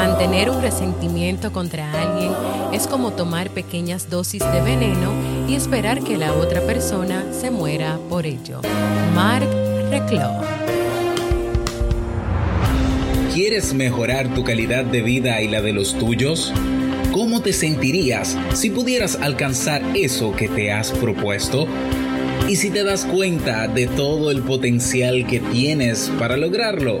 Mantener un resentimiento contra alguien es como tomar pequeñas dosis de veneno y esperar que la otra persona se muera por ello. Mark Reclau. ¿Quieres mejorar tu calidad de vida y la de los tuyos? ¿Cómo te sentirías si pudieras alcanzar eso que te has propuesto? ¿Y si te das cuenta de todo el potencial que tienes para lograrlo?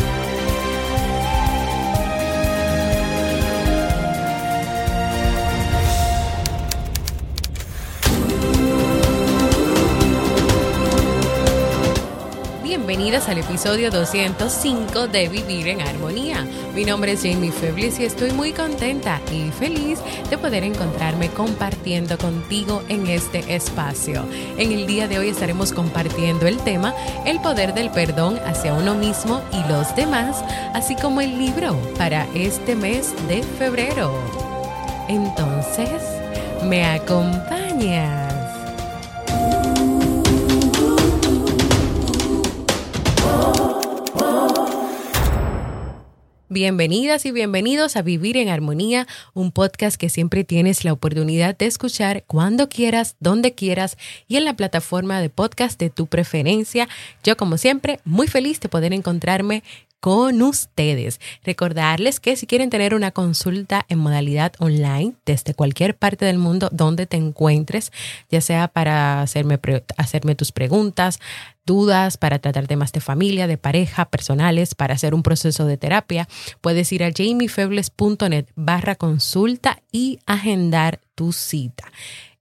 bienvenidas al episodio 205 de Vivir en Armonía. Mi nombre es Jamie Feblis y estoy muy contenta y feliz de poder encontrarme compartiendo contigo en este espacio. En el día de hoy estaremos compartiendo el tema El poder del perdón hacia uno mismo y los demás, así como el libro para este mes de febrero. Entonces, ¿me acompañas? Bienvenidas y bienvenidos a Vivir en Armonía, un podcast que siempre tienes la oportunidad de escuchar cuando quieras, donde quieras y en la plataforma de podcast de tu preferencia. Yo como siempre, muy feliz de poder encontrarme con ustedes. Recordarles que si quieren tener una consulta en modalidad online desde cualquier parte del mundo donde te encuentres, ya sea para hacerme, hacerme tus preguntas, dudas, para tratar temas de familia, de pareja, personales, para hacer un proceso de terapia, puedes ir a jamiefebles.net barra consulta y agendar tu cita.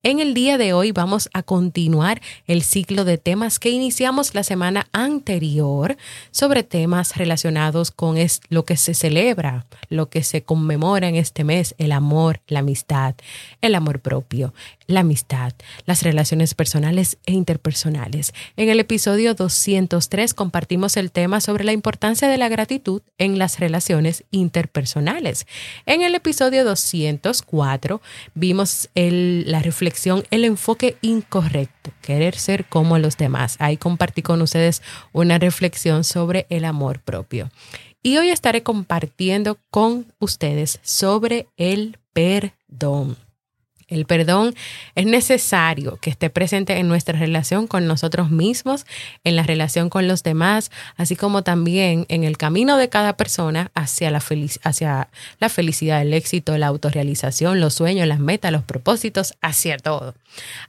En el día de hoy vamos a continuar el ciclo de temas que iniciamos la semana anterior sobre temas relacionados con lo que se celebra, lo que se conmemora en este mes, el amor, la amistad, el amor propio, la amistad, las relaciones personales e interpersonales. En el episodio 203 compartimos el tema sobre la importancia de la gratitud en las relaciones interpersonales. En el episodio 204 vimos la reflexión el enfoque incorrecto, querer ser como los demás. Ahí compartí con ustedes una reflexión sobre el amor propio. Y hoy estaré compartiendo con ustedes sobre el perdón. El perdón es necesario que esté presente en nuestra relación con nosotros mismos, en la relación con los demás, así como también en el camino de cada persona hacia la, hacia la felicidad, el éxito, la autorrealización, los sueños, las metas, los propósitos, hacia todo.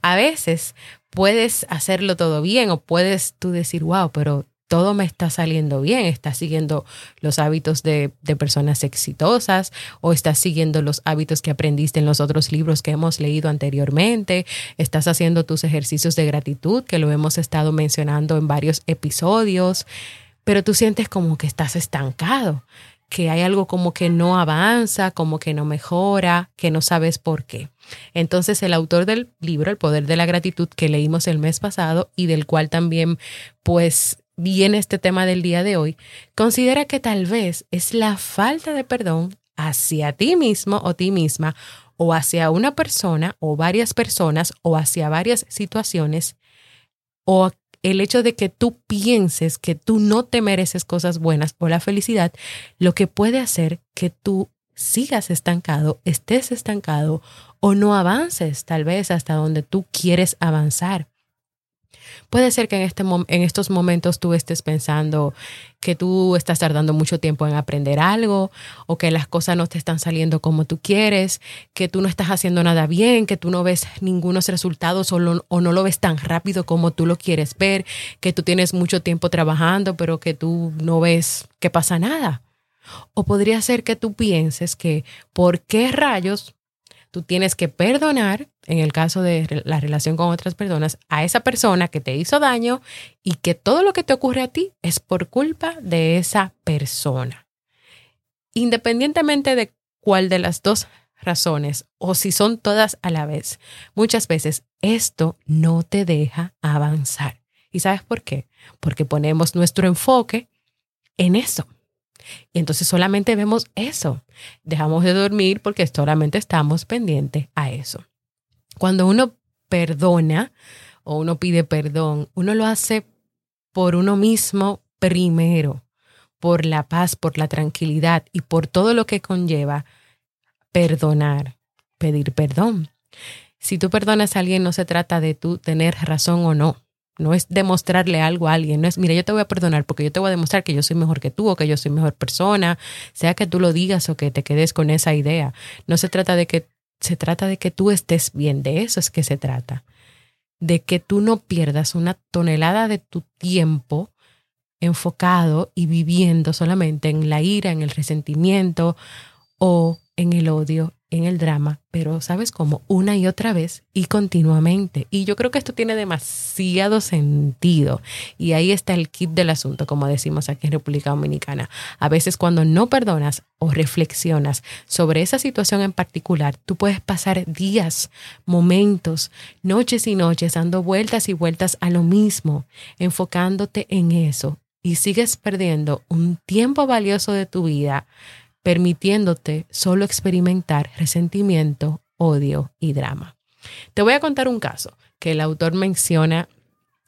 A veces puedes hacerlo todo bien o puedes tú decir, wow, pero todo me está saliendo bien, estás siguiendo los hábitos de, personas exitosas o estás siguiendo los hábitos que aprendiste en los otros libros que hemos leído anteriormente, estás haciendo tus ejercicios de gratitud que lo hemos estado mencionando en varios episodios, pero tú sientes como que estás estancado, que hay algo como que no avanza, como que no mejora, que no sabes por qué. Entonces el autor del libro, El Poder de la Gratitud, que leímos el mes pasado y del cual también pues viene este tema del día de hoy, considera que tal vez es la falta de perdón hacia ti mismo o ti misma o hacia una persona o varias personas o hacia varias situaciones o el hecho de que tú pienses que tú no te mereces cosas buenas o la felicidad, lo que puede hacer que tú sigas estancado, estés estancado o no avances tal vez hasta donde tú quieres avanzar. Puede ser que en, este en estos momentos tú estés pensando que tú estás tardando mucho tiempo en aprender algo o que las cosas no te están saliendo como tú quieres, que tú no estás haciendo nada bien, que tú no ves ningunos resultados o, o no lo ves tan rápido como tú lo quieres ver, que tú tienes mucho tiempo trabajando pero que tú no ves que pasa nada. O podría ser que tú pienses que ¿por qué rayos tú tienes que perdonar, en el caso de la relación con otras personas, a esa persona que te hizo daño y que todo lo que te ocurre a ti es por culpa de esa persona? Independientemente de cuál de las dos razones o si son todas a la vez, muchas veces esto no te deja avanzar. ¿Y sabes por qué? Porque ponemos nuestro enfoque en eso. Y entonces solamente vemos eso. Dejamos de dormir porque solamente estamos pendientes a eso. Cuando uno perdona o uno pide perdón, uno lo hace por uno mismo primero, por la paz, por la tranquilidad y por todo lo que conlleva perdonar, pedir perdón. Si tú perdonas a alguien, no se trata de tú tener razón o no. No es demostrarle algo a alguien, no es, mira, yo te voy a perdonar porque yo te voy a demostrar que yo soy mejor que tú o que yo soy mejor persona, sea que tú lo digas o que te quedes con esa idea. No se trata de que, se trata de que tú estés bien, de eso es que se trata. De que tú no pierdas una tonelada de tu tiempo enfocado y viviendo solamente en la ira, en el resentimiento o en el odio en el drama, pero sabes cómo una y otra vez y continuamente. Y yo creo que esto tiene demasiado sentido. Y ahí está el kit del asunto, como decimos aquí en República Dominicana. A veces cuando no perdonas o reflexionas sobre esa situación en particular, tú puedes pasar días, momentos, noches y noches dando vueltas y vueltas a lo mismo, enfocándote en eso. Y sigues perdiendo un tiempo valioso de tu vida permitiéndote solo experimentar resentimiento, odio y drama. Te voy a contar un caso que el autor menciona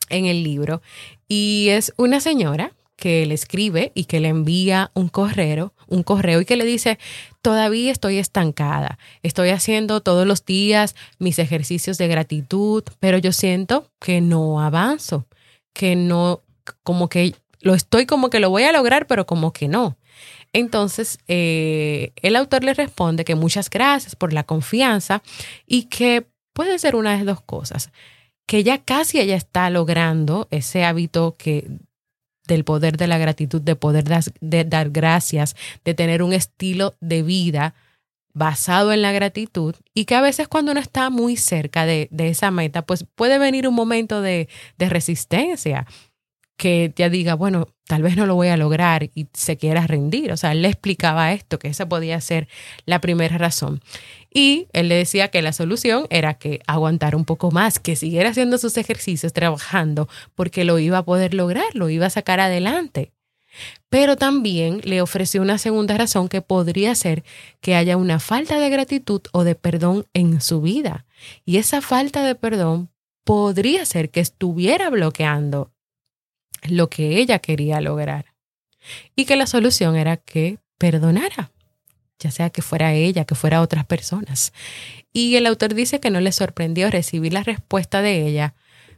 en el libro y es una señora que le escribe y que le envía un correo, un correo y que le dice, todavía estoy estancada, estoy haciendo todos los días mis ejercicios de gratitud, pero yo siento que no avanzo, que no, como que lo estoy como que lo voy a lograr, pero como que no. Entonces, eh, el autor le responde que muchas gracias por la confianza y que puede ser una de dos cosas, que ya casi ella está logrando ese hábito que del poder de la gratitud, de poder de dar gracias, de tener un estilo de vida basado en la gratitud y que a veces cuando uno está muy cerca de, esa meta, pues puede venir un momento de, de resistencia que ya diga, bueno, tal vez no lo voy a lograr y se quiera rendir. O sea, él le explicaba esto, que esa podía ser la primera razón. Y él le decía que la solución era que aguantara un poco más, que siguiera haciendo sus ejercicios, trabajando, porque lo iba a poder lograr, lo iba a sacar adelante. Pero también le ofreció una segunda razón que podría ser que haya una falta de gratitud o de perdón en su vida. Y esa falta de perdón podría ser que estuviera bloqueando lo que ella quería lograr y que la solución era que perdonara, ya sea que fuera ella, que fuera otras personas. Y el autor dice que no le sorprendió recibir la respuesta de ella.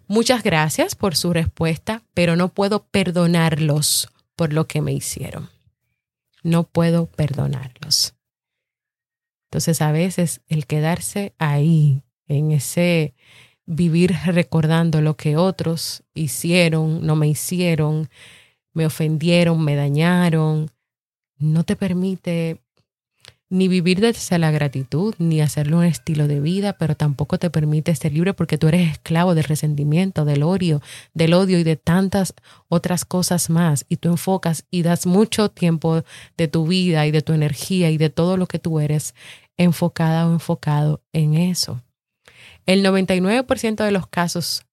Muchas gracias por su respuesta, pero no puedo perdonarlos por lo que me hicieron. No puedo perdonarlos. Entonces a veces el quedarse ahí, en ese vivir recordando lo que otros hicieron, no me hicieron, me ofendieron, me dañaron, no te permite ni vivir desde la gratitud, ni hacerlo un estilo de vida, pero tampoco te permite ser libre porque tú eres esclavo del resentimiento, del odio, del odio y de tantas otras cosas más. Y tú enfocas y das mucho tiempo de tu vida y de tu energía y de todo lo que tú eres enfocada o enfocado en eso el 99% de los casos,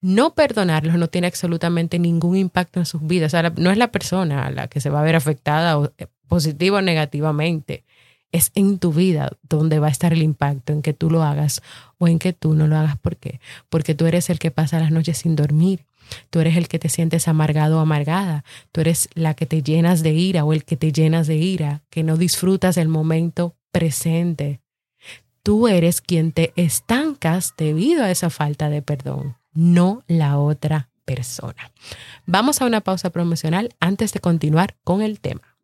no perdonarlos no tiene absolutamente ningún impacto en sus vidas. O sea, no es la persona la que se va a ver afectada o, eh, positiva o negativamente. Es en tu vida donde va a estar el impacto, en que tú lo hagas o en que tú no lo hagas. ¿Por qué? Porque tú eres el que pasa las noches sin dormir. Tú eres el que te sientes amargado o amargada. Tú eres la que te llenas de ira o el que te llenas de ira, que no disfrutas el momento presente tú eres quien te estancas debido a esa falta de perdón, no la otra persona. Vamos a una pausa promocional antes de continuar con el tema.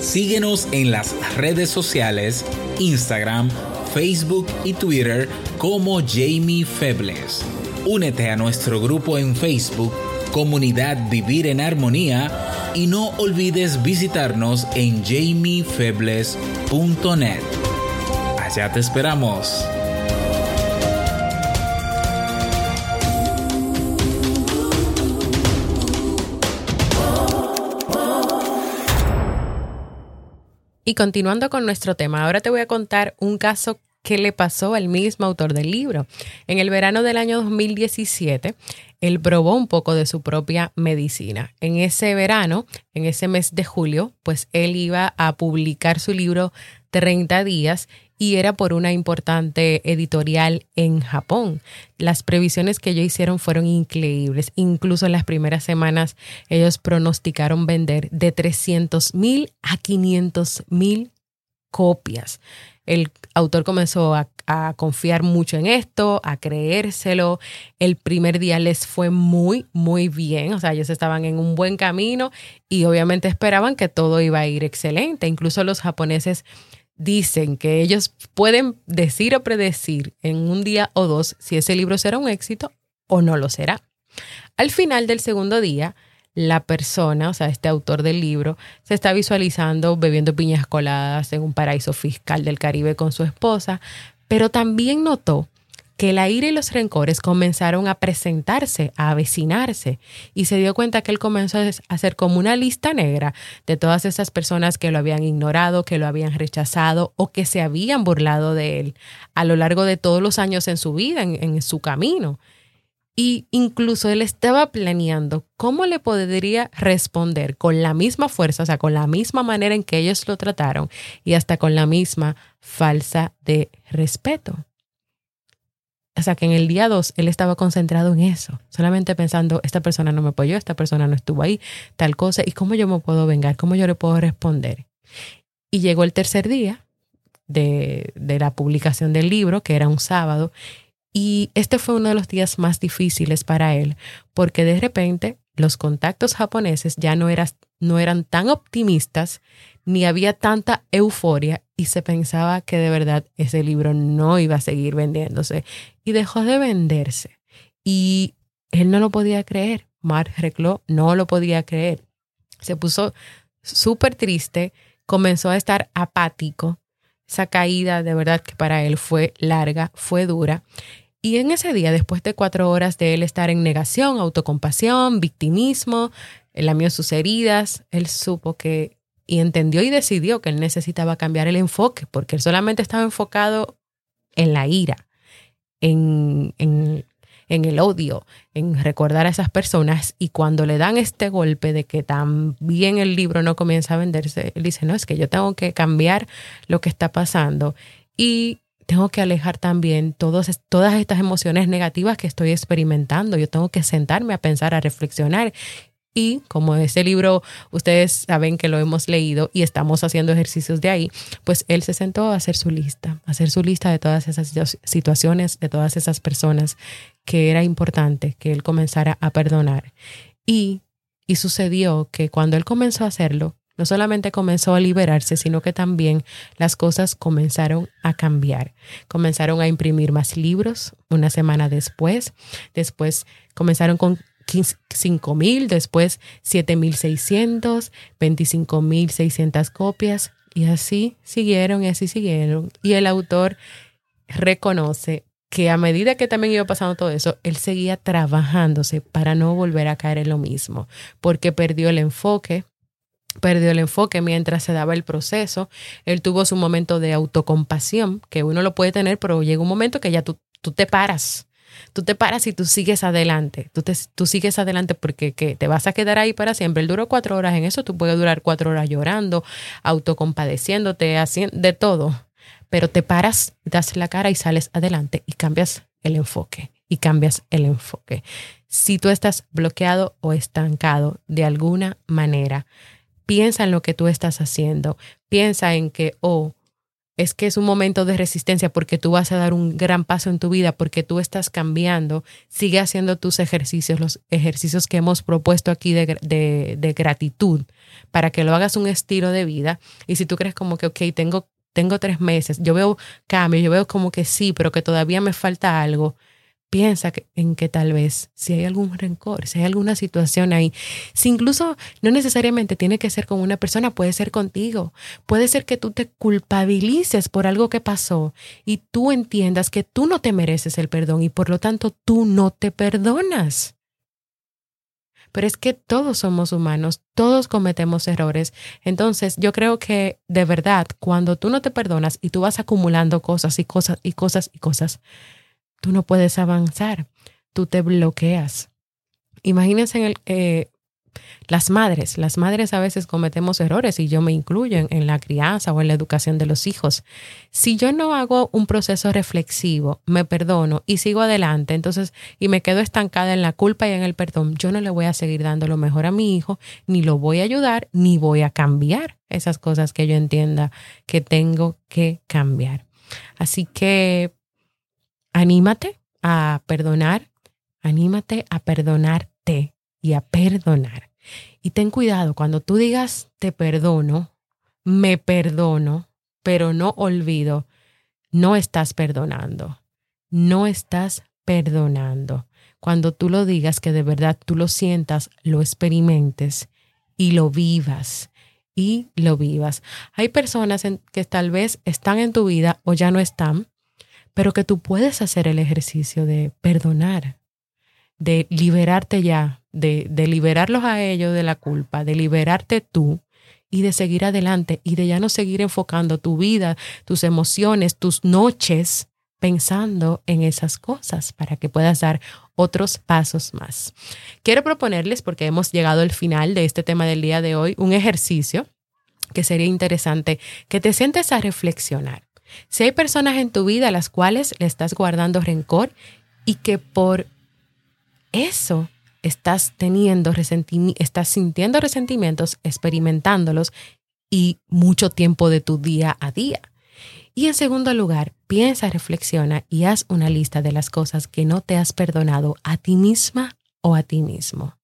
Síguenos en las redes sociales, Instagram, Facebook y Twitter como Jamie Febles. Únete a nuestro grupo en Facebook, Comunidad Vivir en Armonía, y no olvides visitarnos en jamiefebles.net. Allá te esperamos. Y continuando con nuestro tema, ahora te voy a contar un caso que le pasó al mismo autor del libro. En el verano del año 2017, él probó un poco de su propia medicina. En ese verano, en ese mes de julio, pues él iba a publicar su libro 30 días y era por una importante editorial en Japón. Las previsiones que ellos hicieron fueron increíbles. Incluso en las primeras semanas ellos pronosticaron vender de 300 mil a 500 mil copias. El autor comenzó a, confiar mucho en esto, a creérselo. El primer día les fue muy, muy bien. O sea, ellos estaban en un buen camino y obviamente esperaban que todo iba a ir excelente. Incluso los japoneses dicen que ellos pueden decir o predecir en un día o dos si ese libro será un éxito o no lo será. Al final del segundo día, la persona, o sea, este autor del libro, se está visualizando bebiendo piñas coladas en un paraíso fiscal del Caribe con su esposa, pero también notó que el aire y los rencores comenzaron a presentarse, a avecinarse, y se dio cuenta que él comenzó a hacer como una lista negra de todas esas personas que lo habían ignorado, que lo habían rechazado o que se habían burlado de él a lo largo de todos los años en su vida, en, en su camino. Y incluso él estaba planeando cómo le podría responder con la misma fuerza, o sea, con la misma manera en que ellos lo trataron y hasta con la misma falsa de respeto o sea, que en el día dos él estaba concentrado en eso, solamente pensando, esta persona no me apoyó, esta persona no estuvo ahí, tal cosa, y cómo yo me puedo vengar, cómo yo le puedo responder. Y llegó el tercer día de, de la publicación del libro, que era un sábado, y este fue uno de los días más difíciles para él, porque de repente los contactos japoneses ya no, no eran tan optimistas ni había tanta euforia y se pensaba que de verdad ese libro no iba a seguir vendiéndose y dejó de venderse. Y él no lo podía creer. Mark Reclo no lo podía creer. Se puso súper triste, comenzó a estar apático. Esa caída de verdad que para él fue larga, fue dura. Y en ese día, después de cuatro horas de él estar en negación, autocompasión, victimismo, él lamió sus heridas, él supo que y entendió y decidió que él necesitaba cambiar el enfoque, porque él solamente estaba enfocado en la ira, en, en, en, el odio, en recordar a esas personas. Y cuando le dan este golpe de que también el libro no comienza a venderse, él dice, no, es que yo tengo que cambiar lo que está pasando y tengo que alejar también todos, todas estas emociones negativas que estoy experimentando. Yo tengo que sentarme a pensar, a reflexionar y como ese libro ustedes saben que lo hemos leído y estamos haciendo ejercicios de ahí, pues él se sentó a hacer su lista, a hacer su lista de todas esas situaciones, de todas esas personas que era importante que él comenzara a perdonar. Y, y sucedió que cuando él comenzó a hacerlo, no solamente comenzó a liberarse, sino que también las cosas comenzaron a cambiar. Comenzaron a imprimir más libros una semana después. Después comenzaron con 5 mil, después 7.600, 25.600 copias y así siguieron y así siguieron. Y el autor reconoce que a medida que también iba pasando todo eso, él seguía trabajándose para no volver a caer en lo mismo, porque perdió el enfoque, perdió el enfoque mientras se daba el proceso, él tuvo su momento de autocompasión, que uno lo puede tener, pero llega un momento que ya tú, tú te paras Tú te paras y tú sigues adelante. Tú, te, tú sigues adelante porque te vas a quedar ahí para siempre. Él duró cuatro horas en eso. Tú puedes durar cuatro horas llorando, autocompadeciéndote, haciendo de todo. Pero te paras, das la cara y sales adelante y cambias el enfoque. Y cambias el enfoque. Si tú estás bloqueado o estancado de alguna manera, piensa en lo que tú estás haciendo. Piensa en que, oh, es que es un momento de resistencia porque tú vas a dar un gran paso en tu vida, porque tú estás cambiando, sigue haciendo tus ejercicios, los ejercicios que hemos propuesto aquí de, gratitud, para que lo hagas un estilo de vida. Y si tú crees como que, ok, tengo tengo tres meses, yo veo cambios, yo veo como que sí, pero que todavía me falta algo, piensa en que tal vez si hay algún rencor, si hay alguna situación ahí, si incluso no necesariamente tiene que ser con una persona, puede ser contigo, puede ser que tú te culpabilices por algo que pasó y tú entiendas que tú no te mereces el perdón y por lo tanto tú no te perdonas. Pero es que todos somos humanos, todos cometemos errores. Entonces, yo creo que de verdad, cuando tú no te perdonas y tú vas acumulando cosas y cosas y cosas y cosas, tú no puedes avanzar, tú te bloqueas. Imagínense en el, eh, las madres, las madres a veces cometemos errores y yo me incluyo en, la crianza o en la educación de los hijos. Si yo no hago un proceso reflexivo, me perdono y sigo adelante, entonces, y me quedo estancada en la culpa y en el perdón, yo no le voy a seguir dando lo mejor a mi hijo, ni lo voy a ayudar, ni voy a cambiar esas cosas que yo entienda que tengo que cambiar. Así que anímate a perdonar, anímate a perdonarte y a perdonar. Y ten cuidado, cuando tú digas te perdono, me perdono, pero no olvido, no estás perdonando, no estás perdonando. Cuando tú lo digas, que de verdad tú lo sientas, lo experimentes y lo vivas y lo vivas. Hay personas que tal vez están en tu vida o ya no están, pero que tú puedes hacer el ejercicio de perdonar, de liberarte ya, de, de liberarlos a ellos de la culpa, de liberarte tú y de seguir adelante y de ya no seguir enfocando tu vida, tus emociones, tus noches pensando en esas cosas para que puedas dar otros pasos más. Quiero proponerles, porque hemos llegado al final de este tema del día de hoy, un ejercicio que sería interesante que te sientes a reflexionar. Si hay personas en tu vida a las cuales le estás guardando rencor y que por eso estás teniendo estás sintiendo resentimientos, experimentándolos y mucho tiempo de tu día a día. Y en segundo lugar, piensa, reflexiona y haz una lista de las cosas que no te has perdonado a ti misma o a ti mismo.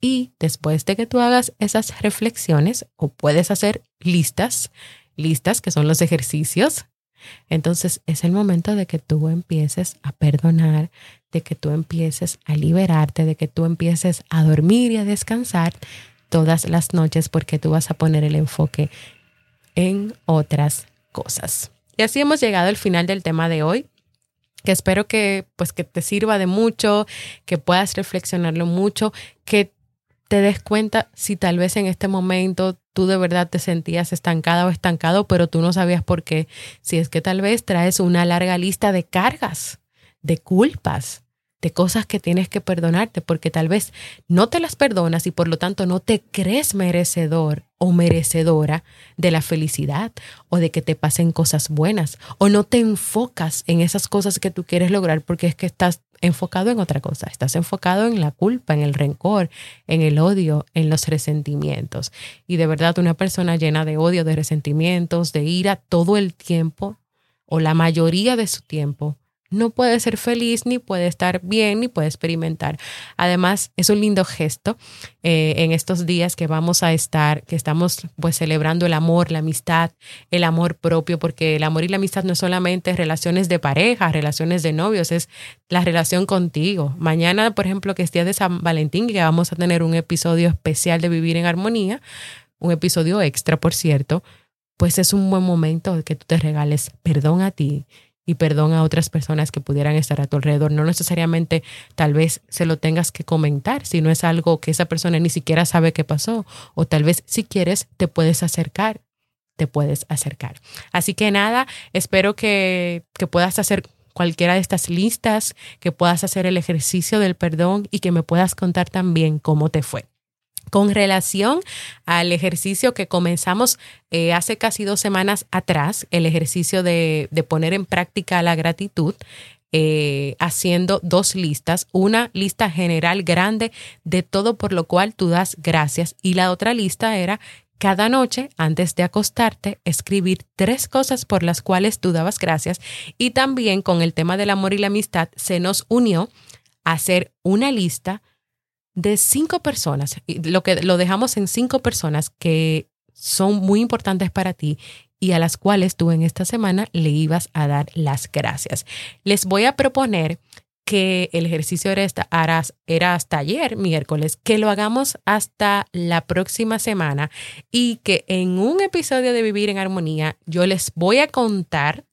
Y después de que tú hagas esas reflexiones, o puedes hacer listas, listas que son los ejercicios, entonces es el momento de que tú empieces a perdonar, de que tú empieces a liberarte, de que tú empieces a dormir y a descansar todas las noches porque tú vas a poner el enfoque en otras cosas. Y así hemos llegado al final del tema de hoy que espero que pues que te sirva de mucho, que puedas reflexionarlo mucho, que te des cuenta si tal vez en este momento tú de verdad te sentías estancada o estancado, pero tú no sabías por qué. Si es que tal vez traes una larga lista de cargas, de culpas, de cosas que tienes que perdonarte, porque tal vez no te las perdonas y por lo tanto no te crees merecedor o merecedora de la felicidad o de que te pasen cosas buenas o no te enfocas en esas cosas que tú quieres lograr porque es que estás enfocado en otra cosa, estás enfocado en la culpa, en el rencor, en el odio, en los resentimientos. Y de verdad una persona llena de odio, de resentimientos, de ira todo el tiempo o la mayoría de su tiempo no puede ser feliz, ni puede estar bien, ni puede experimentar. Además, es un lindo gesto eh, en estos días que vamos a estar, que estamos pues celebrando el amor, la amistad, el amor propio, porque el amor y la amistad no es solamente relaciones de pareja, relaciones de novios, es la relación contigo. Mañana, por ejemplo, que es de San Valentín, que vamos a tener un episodio especial de Vivir en Armonía, un episodio extra, por cierto, pues es un buen momento que tú te regales perdón a ti y perdón a otras personas que pudieran estar a tu alrededor. No necesariamente tal vez se lo tengas que comentar, si no es algo que esa persona ni siquiera sabe qué pasó. O tal vez si quieres te puedes acercar, te puedes acercar. Así que nada, espero que, que puedas hacer cualquiera de estas listas, que puedas hacer el ejercicio del perdón y que me puedas contar también cómo te fue. Con relación al ejercicio que comenzamos eh, hace casi dos semanas atrás, el ejercicio de, poner en práctica la gratitud, eh, haciendo dos listas, una lista general grande de todo por lo cual tú das gracias y la otra lista era cada noche, antes de acostarte, escribir tres cosas por las cuales tú dabas gracias. Y también con el tema del amor y la amistad se nos unió hacer una lista de cinco personas, lo que lo dejamos en cinco personas que son muy importantes para ti y a las cuales tú en esta semana le ibas a dar las gracias. Les voy a proponer que el ejercicio era hasta, era hasta ayer, miércoles, que lo hagamos hasta la próxima semana y que en un episodio de Vivir en Armonía yo les voy a contar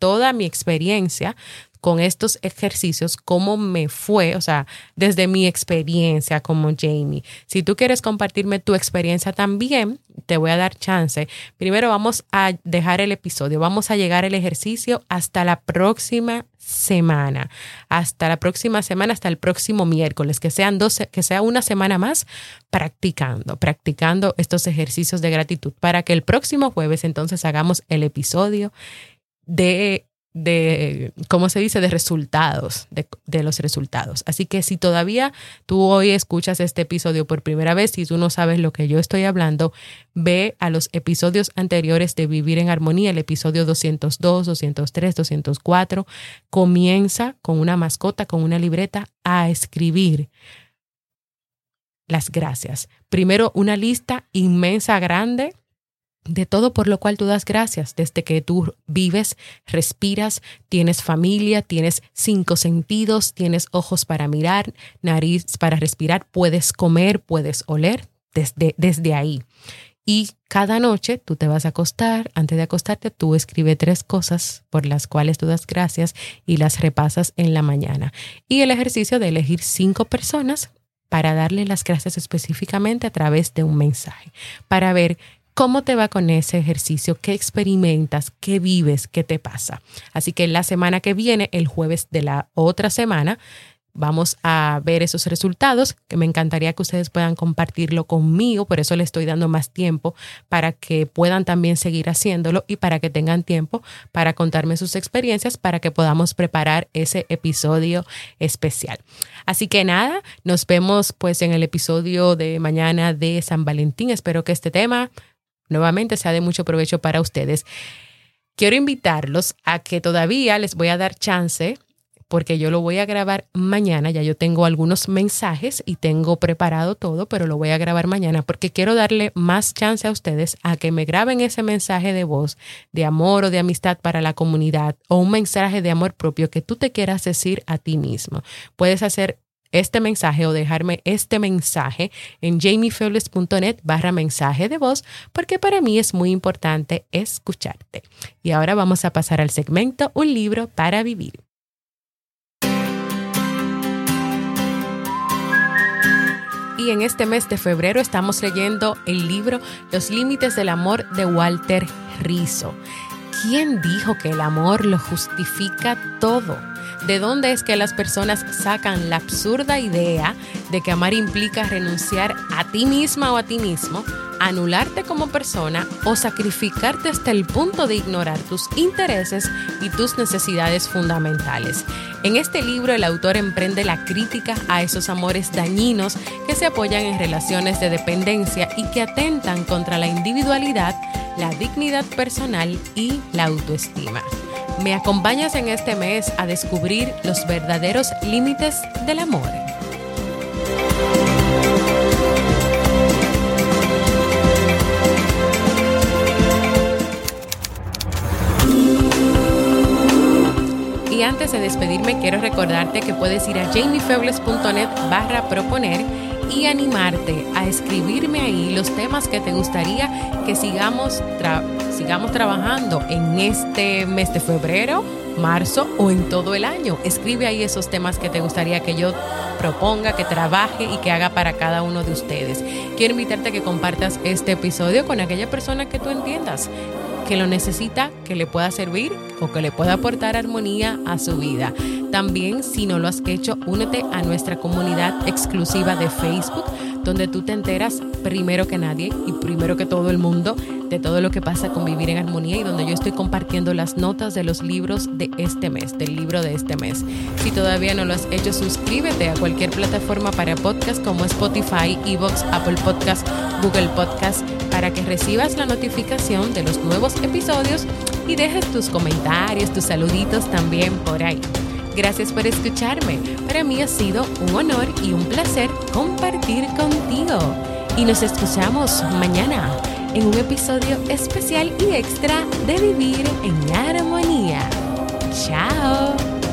toda mi experiencia con estos ejercicios, cómo me fue, o sea, desde mi experiencia como Jamie. Si tú quieres compartirme tu experiencia también, te voy a dar chance. Primero vamos a dejar el episodio, vamos a llegar al ejercicio hasta la próxima semana, hasta la próxima semana, hasta el próximo miércoles, que sean dos, que sea una semana más practicando, practicando estos ejercicios de gratitud para que el próximo jueves entonces hagamos el episodio de de, ¿cómo se dice?, de resultados, de, los resultados. Así que si todavía tú hoy escuchas este episodio por primera vez y tú no sabes lo que yo estoy hablando, ve a los episodios anteriores de Vivir en Armonía, el episodio 202, 203, 204. Comienza con una mascota, con una libreta, a escribir las gracias. Primero una lista inmensa, grande de todo por lo cual tú das gracias, desde que tú vives, respiras, tienes familia, tienes cinco sentidos, tienes ojos para mirar, nariz para respirar, puedes comer, puedes oler, desde, desde ahí. Y cada noche tú te vas a acostar, antes de acostarte tú escribe tres cosas por las cuales tú das gracias y las repasas en la mañana. Y el ejercicio de elegir cinco personas para darle las gracias específicamente a través de un mensaje, para ver ¿Cómo te va con ese ejercicio? ¿Qué experimentas? ¿Qué vives? ¿Qué te pasa? Así que la semana que viene, el jueves de la otra semana, vamos a ver esos resultados, que me encantaría que ustedes puedan compartirlo conmigo, por eso le estoy dando más tiempo para que puedan también seguir haciéndolo y para que tengan tiempo para contarme sus experiencias, para que podamos preparar ese episodio especial. Así que nada, nos vemos pues en el episodio de mañana de San Valentín. Espero que este tema nuevamente sea de mucho provecho para ustedes. Quiero invitarlos a que todavía les voy a dar chance porque yo lo voy a grabar mañana, ya yo tengo algunos mensajes y tengo preparado todo, pero lo voy a grabar mañana porque quiero darle más chance a ustedes a que me graben ese mensaje de voz de amor o de amistad para la comunidad o un mensaje de amor propio que tú te quieras decir a ti mismo. Puedes hacer este mensaje o dejarme este mensaje en jamiefebles.net barra mensaje de voz porque para mí es muy importante escucharte. Y ahora vamos a pasar al segmento Un libro para vivir. Y en este mes de febrero estamos leyendo el libro Los Límites del Amor de Walter Rizzo. ¿Quién dijo que el amor lo justifica todo? ¿De dónde es que las personas sacan la absurda idea de que amar implica renunciar a ti misma o a ti mismo, anularte como persona o sacrificarte hasta el punto de ignorar tus intereses y tus necesidades fundamentales? En este libro el autor emprende la crítica a esos amores dañinos que se apoyan en relaciones de dependencia y que atentan contra la individualidad, la dignidad personal y la autoestima. ¿Me acompañas en este mes a descubrir los verdaderos límites del amor? Y antes de despedirme, quiero recordarte que puedes ir a jamiefebles.net barra proponer y animarte a escribirme ahí los temas que te gustaría que sigamos, sigamos trabajando en este mes de febrero, marzo o en todo el año. Escribe ahí esos temas que te gustaría que yo proponga, que trabaje y que haga para cada uno de ustedes. Quiero invitarte a que compartas este episodio con aquella persona que tú entiendas que lo necesita, que le pueda servir o que le pueda aportar armonía a su vida. También, si no lo has hecho, únete a nuestra comunidad exclusiva de Facebook, donde tú te enteras primero que nadie y primero que todo el mundo de todo lo que pasa con vivir en armonía y donde yo estoy compartiendo las notas de los libros de este mes, del libro de este mes. Si todavía no lo has hecho, suscríbete a cualquier plataforma para podcast como Spotify, Evox, Apple Podcast, Google Podcast, para que recibas la notificación de los nuevos episodios y dejes tus comentarios, tus saluditos también por ahí. Gracias por escucharme. Para mí ha sido un honor y un placer compartir contigo y nos escuchamos mañana en un episodio especial y extra de Vivir en Armonía. ¡Chao!